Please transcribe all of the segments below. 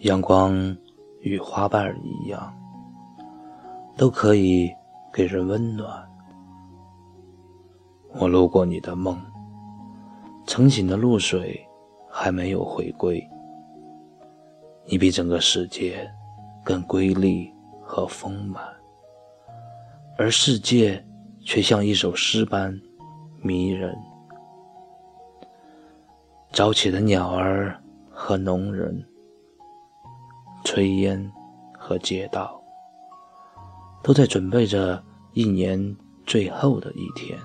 阳光与花瓣一样，都可以给人温暖。我路过你的梦，澄醒的露水还没有回归。你比整个世界更瑰丽和丰满，而世界却像一首诗般迷人。早起的鸟儿和农人，炊烟和街道，都在准备着一年最后的一天。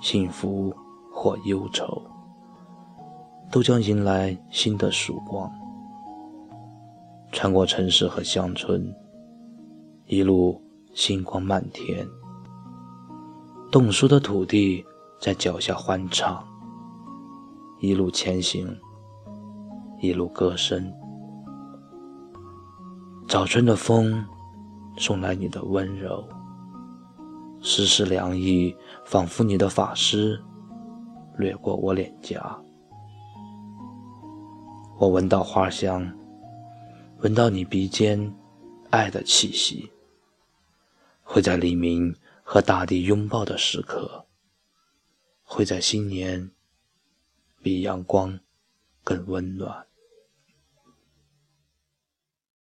幸福或忧愁，都将迎来新的曙光。穿过城市和乡村，一路星光漫天，冻熟的土地在脚下欢唱。一路前行，一路歌声。早春的风送来你的温柔。丝丝凉意，仿佛你的发丝掠过我脸颊。我闻到花香，闻到你鼻尖爱的气息。会在黎明和大地拥抱的时刻，会在新年比阳光更温暖。